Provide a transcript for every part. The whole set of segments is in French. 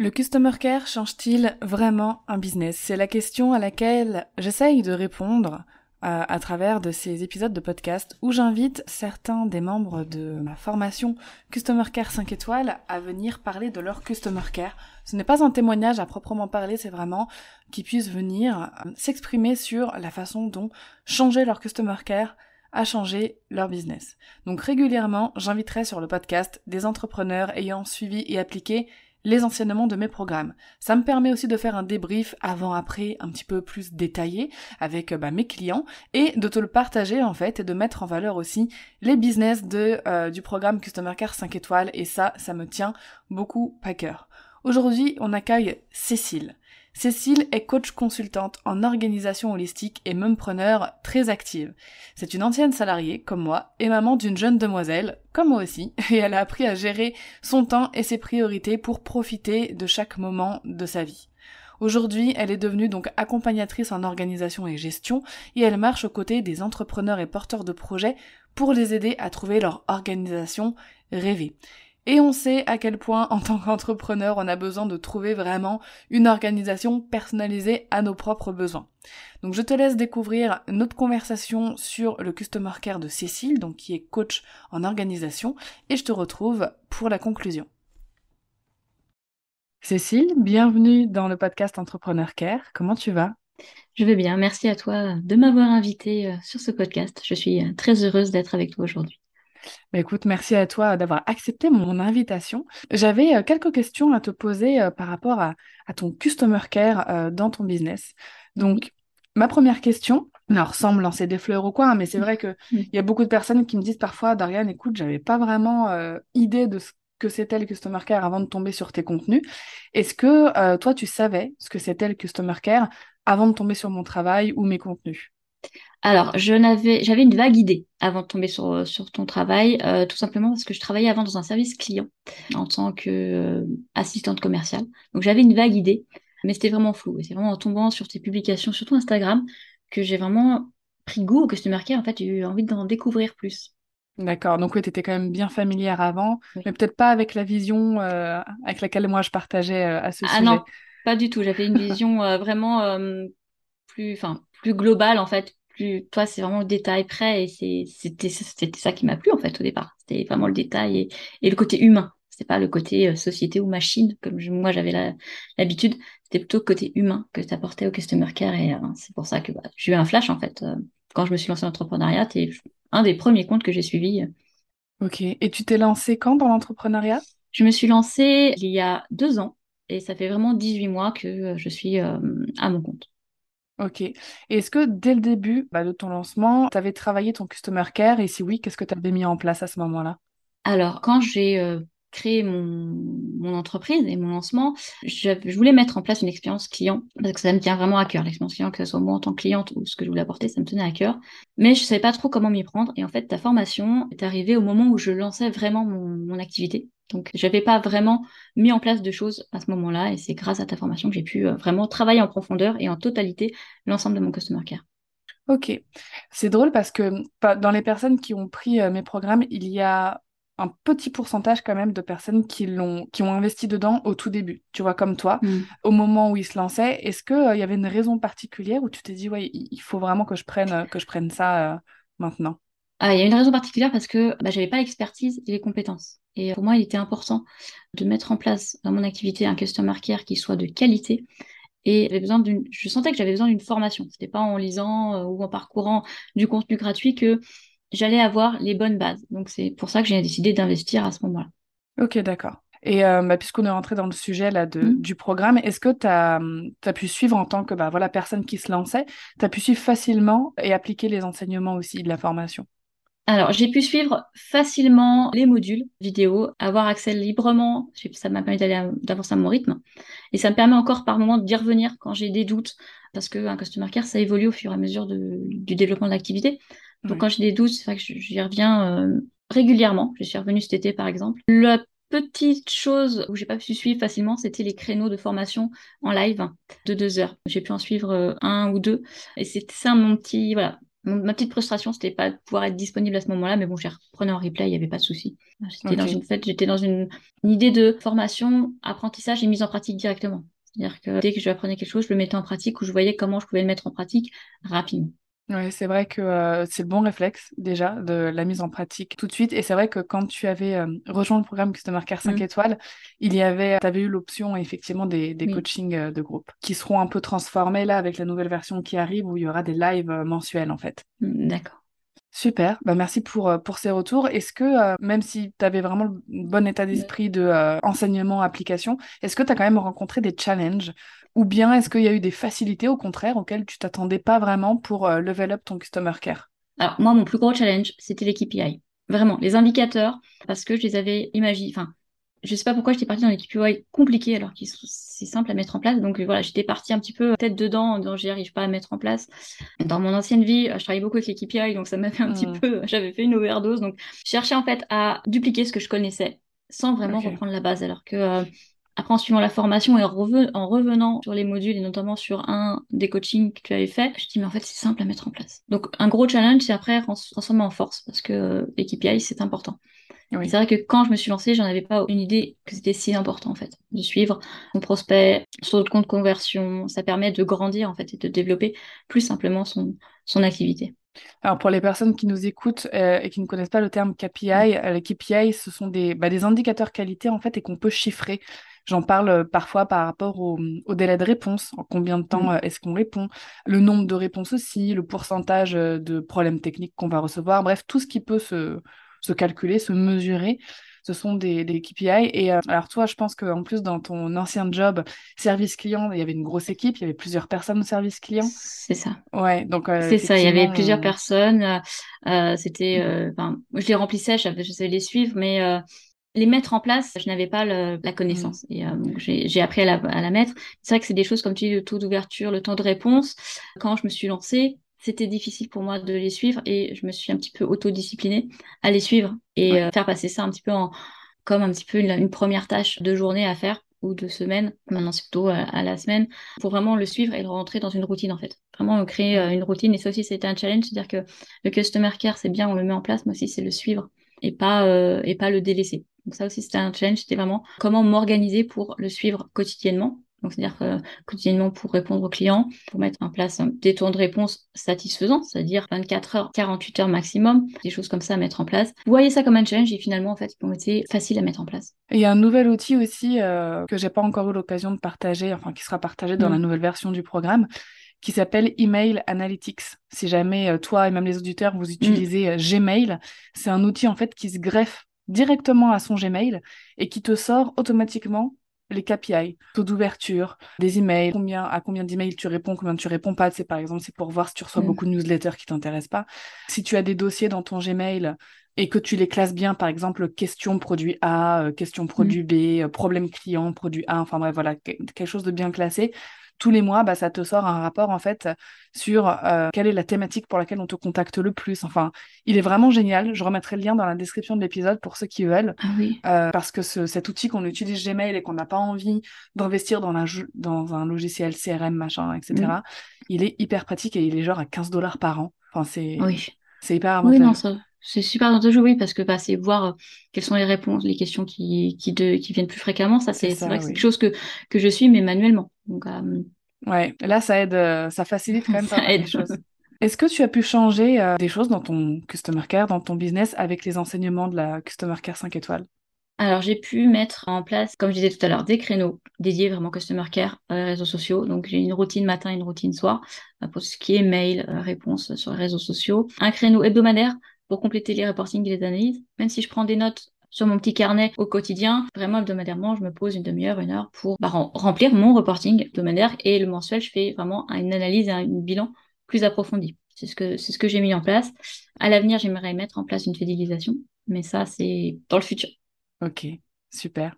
Le Customer Care change-t-il vraiment un business? C'est la question à laquelle j'essaye de répondre euh, à travers de ces épisodes de podcast où j'invite certains des membres de ma formation Customer Care 5 étoiles à venir parler de leur Customer Care. Ce n'est pas un témoignage à proprement parler, c'est vraiment qu'ils puissent venir euh, s'exprimer sur la façon dont changer leur Customer Care a changé leur business. Donc régulièrement, j'inviterai sur le podcast des entrepreneurs ayant suivi et appliqué les enseignements de mes programmes. Ça me permet aussi de faire un débrief avant-après un petit peu plus détaillé avec bah, mes clients et de te le partager en fait et de mettre en valeur aussi les business de, euh, du programme Customer Care 5 étoiles et ça, ça me tient beaucoup à cœur. Aujourd'hui, on accueille Cécile. Cécile est coach consultante en organisation holistique et preneur très active. C'est une ancienne salariée, comme moi, et maman d'une jeune demoiselle, comme moi aussi, et elle a appris à gérer son temps et ses priorités pour profiter de chaque moment de sa vie. Aujourd'hui, elle est devenue donc accompagnatrice en organisation et gestion et elle marche aux côtés des entrepreneurs et porteurs de projets pour les aider à trouver leur organisation rêvée. Et on sait à quel point, en tant qu'entrepreneur, on a besoin de trouver vraiment une organisation personnalisée à nos propres besoins. Donc je te laisse découvrir notre conversation sur le Customer Care de Cécile, donc qui est coach en organisation, et je te retrouve pour la conclusion. Cécile, bienvenue dans le podcast Entrepreneur Care. Comment tu vas? Je vais bien. Merci à toi de m'avoir invité euh, sur ce podcast. Je suis euh, très heureuse d'être avec toi aujourd'hui. Bah, écoute, merci à toi d'avoir accepté mon invitation. J'avais euh, quelques questions à te poser euh, par rapport à, ton customer care euh, dans ton business. Donc, ma première question, alors sans me lancer des fleurs ou quoi, hein, mais c'est vrai qu'il il y a beaucoup de personnes qui me disent parfois, Darian, écoute, j'avais pas vraiment idée de ce que c'était le customer care avant de tomber sur tes contenus. Est-ce que toi, tu savais ce que c'était le customer care avant de tomber sur mon travail ou mes contenus? Alors, je n'avais, j'avais une vague idée avant de tomber sur, sur ton travail, euh, tout simplement parce que je travaillais avant dans un service client en tant qu'assistante euh, commerciale. Donc, j'avais une vague idée, mais c'était vraiment flou. Et c'est vraiment en tombant sur tes publications, surtout Instagram, que j'ai vraiment pris goût au customer care. En fait, j'ai eu envie d'en découvrir plus. D'accord, donc oui, tu étais quand même bien familière avant, mais peut-être pas avec la vision euh, avec laquelle moi je partageais à ce ah sujet. Ah non, pas du tout. J'avais une vision vraiment plus, enfin, plus globale en fait, toi, c'est vraiment le détail près et c'était ça qui m'a plu en fait au départ. C'était vraiment le détail et, le côté humain. C'était pas le côté euh, société ou machine comme moi j'avais l'habitude. C'était plutôt le côté humain que tu apportais au customer care et euh, c'est pour ça que bah, j'ai eu un flash en fait euh, quand je me suis lancée en entrepreneuriat. C'est un des premiers comptes que j'ai suivi. Ok. Et tu t'es lancée quand dans l'entrepreneuriat? Je me suis lancée il y a deux ans et ça fait vraiment 18 mois que je suis à mon compte. Ok. Est-ce que dès le début bah, de ton lancement, tu avais travaillé ton customer care? Et si oui, qu'est-ce que tu avais mis en place à ce moment-là? Alors, quand j'ai euh, créé mon, mon, entreprise et mon lancement, je, voulais mettre en place une expérience client parce que ça me tient vraiment à cœur. L'expérience client, que ce soit moi en tant que cliente ou ce que je voulais apporter, ça me tenait à cœur. Mais je savais pas trop comment m'y prendre. Et en fait, ta formation est arrivée au moment où je lançais vraiment mon, mon activité. Donc, j'avais pas vraiment mis en place de choses à ce moment-là, et c'est grâce à ta formation que j'ai pu euh, vraiment travailler en profondeur et en totalité l'ensemble de mon customer care. Ok, c'est drôle parce que dans les personnes qui ont pris euh, mes programmes, il y a un petit pourcentage quand même de personnes qui l'ont qui ont investi dedans au tout début. Tu vois, comme toi, mm. au moment où ils se lançaient, est-ce qu'il euh, y avait une raison particulière où tu t'es dit ouais, il faut vraiment que je prenne que je prenne ça maintenant? Ah, il y a une raison particulière parce que bah, j'avais pas l'expertise et les compétences. Et pour moi, il était important de mettre en place dans mon activité un customer care qui soit de qualité. Et besoin d'une, je sentais que j'avais besoin d'une formation. C'était pas en lisant euh, ou en parcourant du contenu gratuit que j'allais avoir les bonnes bases. Donc c'est pour ça que j'ai décidé d'investir à ce moment-là. Ok, d'accord. Et euh, bah, puisqu'on est rentré dans le sujet là, de, mmh. du programme, est-ce que tu as, as, pu suivre en tant que bah, voilà, personne qui se lançait, tu as pu suivre facilement et appliquer les enseignements aussi de la formation? Alors, j'ai pu suivre facilement les modules vidéo, avoir accès librement. Ça m'a permis d'avancer à mon rythme. Et ça me permet encore par moment d'y revenir quand j'ai des doutes. Parce qu'un customer care, ça évolue au fur et à mesure du développement de l'activité. Donc, quand j'ai des doutes, c'est vrai que j'y reviens euh, régulièrement. Je suis revenue cet été, par exemple. La petite chose où j'ai pas pu suivre facilement, c'était les créneaux de formation en live de deux heures. J'ai pu en suivre euh, un ou deux. Et c'est ça mon petit, voilà, ma petite frustration, c'était pas de pouvoir être disponible à ce moment-là, mais bon, j'ai reprenais en replay, il n'y avait pas de souci. J'étais dans une fait, j'étais dans une, idée de formation, apprentissage et mise en pratique directement. C'est-à-dire que dès que je apprenais quelque chose, je le mettais en pratique ou je voyais comment je pouvais le mettre en pratique rapidement. Oui, c'est vrai que euh, c'est le bon réflexe déjà de la mise en pratique tout de suite. Et c'est vrai que quand tu avais euh, rejoint le programme Customer Care 5 mmh. étoiles, il y avait, tu avais eu l'option effectivement des, des coachings euh, de groupe qui seront un peu transformés là avec la nouvelle version qui arrive où il y aura des lives mensuels en fait. Mmh, d'accord. Super, bah merci pour, pour ces retours. Est-ce que, même si tu avais vraiment le bon état d'esprit de enseignement, application, est-ce que tu as quand même rencontré des challenges ou bien est-ce qu'il y a eu des facilités au contraire auxquelles tu t'attendais pas vraiment pour euh, level up ton customer care? Alors moi, mon plus gros challenge, c'était les KPI. Vraiment, les indicateurs, parce que je les avais imaginés. Enfin, je sais pas pourquoi j'étais partie dans des KPI compliqués alors qu'ils sont c'est simple à mettre en place. Donc voilà, j'étais partie un petit peu tête dedans, donc j'y arrive pas à mettre en place. Dans mon ancienne vie, je travaillais beaucoup avec les KPI, donc ça m'a fait un petit mmh. peu, j'avais fait une overdose. Donc je cherchais en fait à dupliquer ce que je connaissais sans vraiment reprendre la base. Alors que euh, après, en suivant la formation et en, revenant sur les modules et notamment sur un des coachings que tu avais fait, je dis mais en fait c'est simple à mettre en place. Donc un gros challenge, c'est après transformer en force parce que euh, KPI c'est important. C'est vrai que quand je me suis lancée, j'en avais pas une idée que c'était si important en fait de suivre son prospect sur le compte conversion. Ça permet de grandir en fait et de développer plus simplement son, son activité. Alors pour les personnes qui nous écoutent euh, et qui ne connaissent pas le terme KPI, euh, les KPI ce sont des, bah, des indicateurs qualité en fait et qu'on peut chiffrer. J'en parle euh, parfois par rapport au, délai de réponse, en combien de temps mm. euh, est-ce qu'on répond, le nombre de réponses aussi, le pourcentage de problèmes techniques qu'on va recevoir, bref, tout ce qui peut se, calculer, se mesurer. Ce sont des, des KPI. Et alors toi, je pense qu'en plus, dans ton ancien job, service client, il y avait une grosse équipe, il y avait plusieurs personnes au service client. C'est ça. Ouais, donc... c'est ça, il y avait plusieurs personnes. C'était... Je les remplissais, je savais les suivre, mais les mettre en place, je n'avais pas la connaissance. Mm. Et euh, j'ai appris à la, mettre. C'est vrai que c'est des choses comme tu dis, le taux d'ouverture, le temps de réponse. Quand je me suis lancée, c'était difficile pour moi de les suivre et je me suis un petit peu autodisciplinée à les suivre et euh, faire passer ça un petit peu en comme un petit peu une, première tâche de journée à faire ou de semaine, maintenant c'est plutôt à, la semaine, pour vraiment le suivre et le rentrer dans une routine en fait. Vraiment créer euh, une routine et ça aussi c'était un challenge, c'est-à-dire que le customer care c'est bien, on le met en place, mais aussi c'est le suivre et pas et pas le délaisser. Donc ça aussi, c'était un challenge, c'était vraiment comment m'organiser pour le suivre quotidiennement. Donc, c'est-à-dire quotidiennement pour répondre aux clients, pour mettre en place des temps de réponse satisfaisants, c'est-à-dire 24 heures, 48 heures maximum, des choses comme ça à mettre en place. Vous voyez ça comme un challenge et finalement, en fait, ils ont été faciles à mettre en place. il y a un nouvel outil aussi euh, que j'ai pas encore eu l'occasion de partager, enfin qui sera partagé dans la mm. nouvelle version du programme, qui s'appelle Email Analytics. Si jamais euh, toi et même les auditeurs vous utilisez euh, Gmail, c'est un outil en fait qui se greffe directement à son Gmail et qui te sort automatiquement les KPI, taux d'ouverture, des emails, combien, à combien d'emails tu réponds, combien tu réponds pas. C'est par exemple, c'est pour voir si tu reçois mm. beaucoup de newsletters qui t'intéressent pas. Si tu as des dossiers dans ton Gmail et que tu les classes bien, par exemple, question produit A, euh, question produit mm. B, euh, problème client, produit A, enfin bref, voilà, quelque chose de bien classé, tous les mois, bah, ça te sort un rapport en fait sur euh, quelle est la thématique pour laquelle on te contacte le plus. Enfin, il est vraiment génial. Je remettrai le lien dans la description de l'épisode pour ceux qui veulent. Ah oui. Euh, parce que cet outil qu'on utilise Gmail et qu'on n'a pas envie d'investir dans, dans un logiciel CRM, machin, etc., il est hyper pratique et il est genre à 15 dollars par an. Enfin, c'est oui. c'est hyper avantageux. Oui, non, ça, c'est super avantageux, oui, parce que bah, c'est voir euh, quelles sont les réponses, les questions qui, qui, de, qui viennent plus fréquemment. Ça, c'est vrai que c'est quelque chose que, que je suis, mais manuellement. Donc, euh, Ouais, là, ça aide, euh, ça facilite quand même pas mal choses. Est-ce que tu as pu changer des choses dans ton Customer Care, dans ton business, avec les enseignements de la Customer Care 5 étoiles? Alors, j'ai pu mettre en place, comme je disais tout à l'heure, des créneaux dédiés vraiment Customer Care, euh, réseaux sociaux. Donc, j'ai une routine matin, une routine soir, pour ce qui est mail, réponse sur les réseaux sociaux. Un créneau hebdomadaire pour compléter les reportings et les analyses. Même si je prends des notes sur mon petit carnet au quotidien, vraiment hebdomadairement, je me pose une demi-heure, une heure pour bah, remplir mon reporting hebdomadaire et le mensuel, je fais vraiment une analyse et un bilan plus approfondi C'est ce que, c'est ce que j'ai mis en place. À l'avenir, j'aimerais mettre en place une fidélisation, mais ça, c'est dans le futur. Ok, super.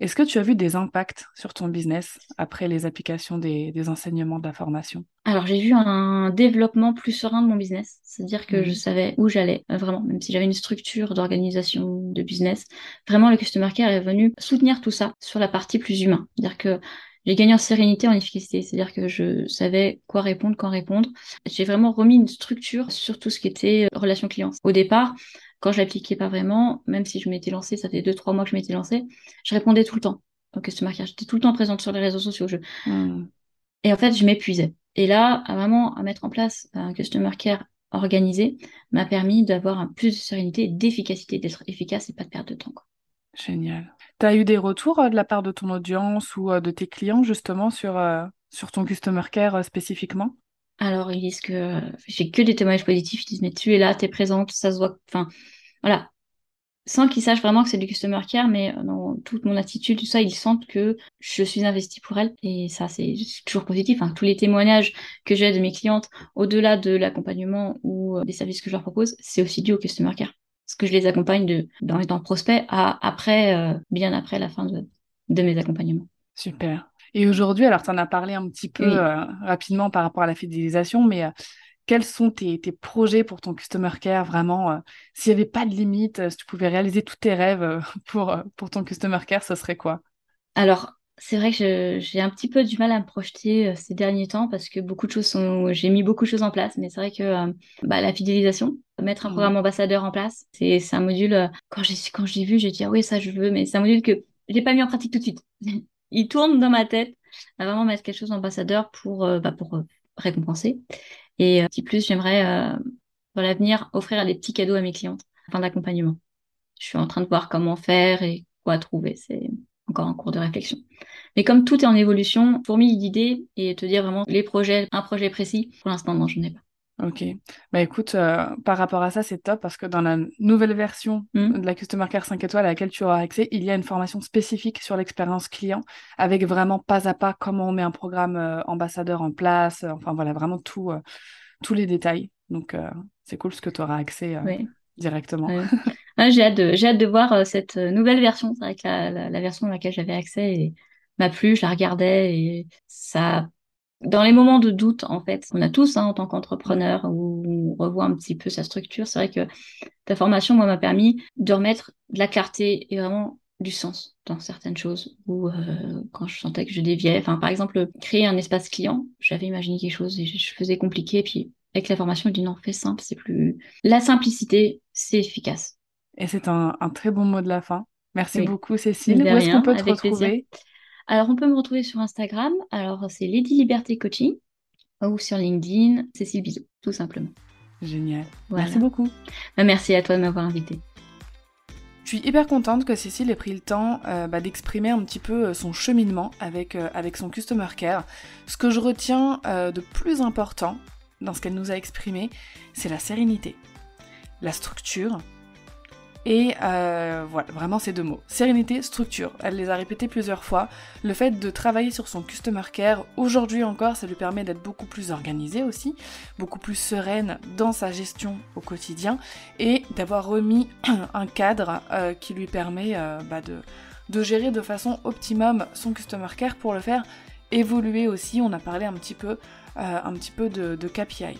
Est-ce que tu as vu des impacts sur ton business après les applications des, enseignements de la formation? Alors j'ai vu un développement plus serein de mon business, c'est-à-dire que je mhm. savais où j'allais, euh, vraiment, même si j'avais une structure d'organisation de business, vraiment le Customer Care est venu soutenir tout ça sur la partie plus humain. C'est-à-dire que j'ai gagné en sérénité, en efficacité, c'est-à-dire que je savais quoi répondre, quand répondre. J'ai vraiment remis une structure sur tout ce qui était euh, relation client. Au départ, quand je l'appliquais pas vraiment, même si je m'étais lancée, ça fait deux, trois mois que je m'étais lancée, je répondais tout le temps au customer care. J'étais tout le temps présente sur les réseaux sociaux. Je... Hmm. Et en fait, je m'épuisais. Et là, à vraiment à mettre en place un customer care organisé m'a permis d'avoir un plus de sérénité et d'efficacité, d'être efficace et pas de perdre de temps. Génial. Tu as eu des retours euh, de la part de ton audience ou euh, de tes clients justement sur, euh, sur ton customer care spécifiquement? Alors, ils disent que j'ai que des témoignages positifs. Ils disent, mais tu es là, tu es présente, ça se voit. Enfin, voilà. Sans qu'ils sachent vraiment que c'est du customer care, mais dans toute mon attitude, tout ça, ils sentent que je suis investie pour elles. Et ça, c'est toujours positif. Hein. Tous les témoignages que j'ai de mes clientes, au-delà de l'accompagnement ou des services que je leur propose, c'est aussi dû au customer care. Parce que je les accompagne de, dans les temps prospects à après, euh, bien après la fin de mes accompagnements. Super. Et aujourd'hui, alors tu en as parlé un petit peu euh, rapidement par rapport à la fidélisation, mais euh, quels sont tes, projets pour ton Customer Care vraiment euh, S'il n'y avait pas de limite, si tu pouvais réaliser tous tes rêves pour, pour ton Customer Care, ce serait quoi? Alors, c'est vrai que j'ai un petit peu du mal à me projeter ces derniers temps parce que beaucoup de choses sont. J'ai mis beaucoup de choses en place, mais c'est vrai que bah, la fidélisation, mettre un mmh. programme ambassadeur en place, c'est un module. quand j'ai quand j'ai vu, j'ai dit ah oui ça je veux, mais c'est un module que j'ai pas mis en pratique tout de suite. il tourne dans ma tête à vraiment mettre quelque chose d'ambassadeur pour, euh, bah, pour euh, récompenser. Et euh, petit plus, j'aimerais dans l'avenir offrir des petits cadeaux à mes clientes afin d'accompagnement. Je suis en train de voir comment faire et quoi trouver. C'est encore en cours de réflexion. Mais comme tout est en évolution, fourmille d'idées et te dire vraiment les projets, un projet précis, pour l'instant, non, je n'ai pas. Ok. Bah écoute, euh, par rapport à ça, c'est top parce que dans la nouvelle version hmm. de la Customer Care 5 étoiles à laquelle tu auras accès, il y a une formation spécifique sur l'expérience client avec vraiment pas à pas comment on met un programme euh, ambassadeur en place. Euh, enfin voilà, vraiment tout, tous les détails. Donc c'est cool ce que tu auras accès directement. j'ai hâte, de, hâte de voir cette nouvelle version. C'est vrai que la, la, version à laquelle j'avais accès m'a plu, je la regardais et ça dans les moments de doute, en fait, on a tous hein, en tant qu'entrepreneur où on revoit un petit peu sa structure. C'est vrai que ta formation, moi, m'a permis de remettre de la clarté et vraiment du sens dans certaines choses ou euh, quand je sentais que je déviais. Enfin, par exemple, créer un espace client, j'avais imaginé quelque chose et je faisais compliqué. Puis avec la formation, je dis non, fais simple, c'est plus. La simplicité, c'est efficace. Et c'est un, très bon mot de la fin. Merci beaucoup, Cécile. Où est-ce qu'on peut te retrouver? Alors, on peut me retrouver sur Instagram. Alors, c'est Lady Liberté Coaching ou sur LinkedIn, Cécile Bizot, tout simplement. Génial. Merci beaucoup. Bah, merci à toi de m'avoir invité. Je suis hyper contente que Cécile ait pris le temps euh, bah, d'exprimer un petit peu euh, son cheminement avec, euh, avec son Customer Care. Ce que je retiens de plus important dans ce qu'elle nous a exprimé, c'est la sérénité, la structure, et euh, voilà, vraiment ces deux mots. Sérénité, structure. Elle les a répétés plusieurs fois. Le fait de travailler sur son customer care, aujourd'hui encore, ça lui permet d'être beaucoup plus organisée aussi, beaucoup plus sereine dans sa gestion au quotidien et d'avoir remis un cadre euh, qui lui permet euh, bah, de, gérer de façon optimum son customer care pour le faire évoluer aussi. On a parlé un petit peu, de KPI.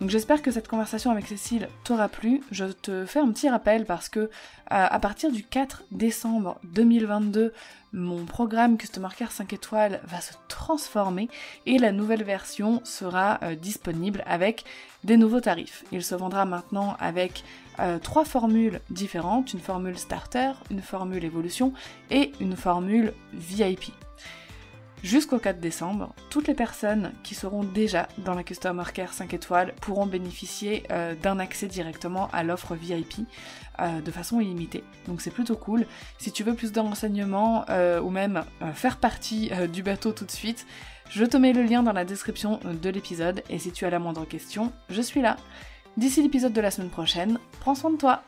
Donc j'espère que cette conversation avec Cécile t'aura plu. Je te fais un petit rappel parce que euh, à partir du 4 décembre 2022, mon programme Customer Care 5 étoiles va se transformer et la nouvelle version sera euh, disponible avec des nouveaux tarifs. Il se vendra maintenant avec euh, trois formules différentes, une formule starter, une formule évolution et une formule VIP. Jusqu'au 4 décembre, toutes les personnes qui seront déjà dans la Customer Care 5 étoiles pourront bénéficier euh, d'un accès directement à l'offre VIP euh, de façon illimitée. Donc c'est plutôt cool. Si tu veux plus de renseignements euh, ou même faire partie du bateau tout de suite, je te mets le lien dans la description de l'épisode et si tu as la moindre question, je suis là. D'ici l'épisode de la semaine prochaine, prends soin de toi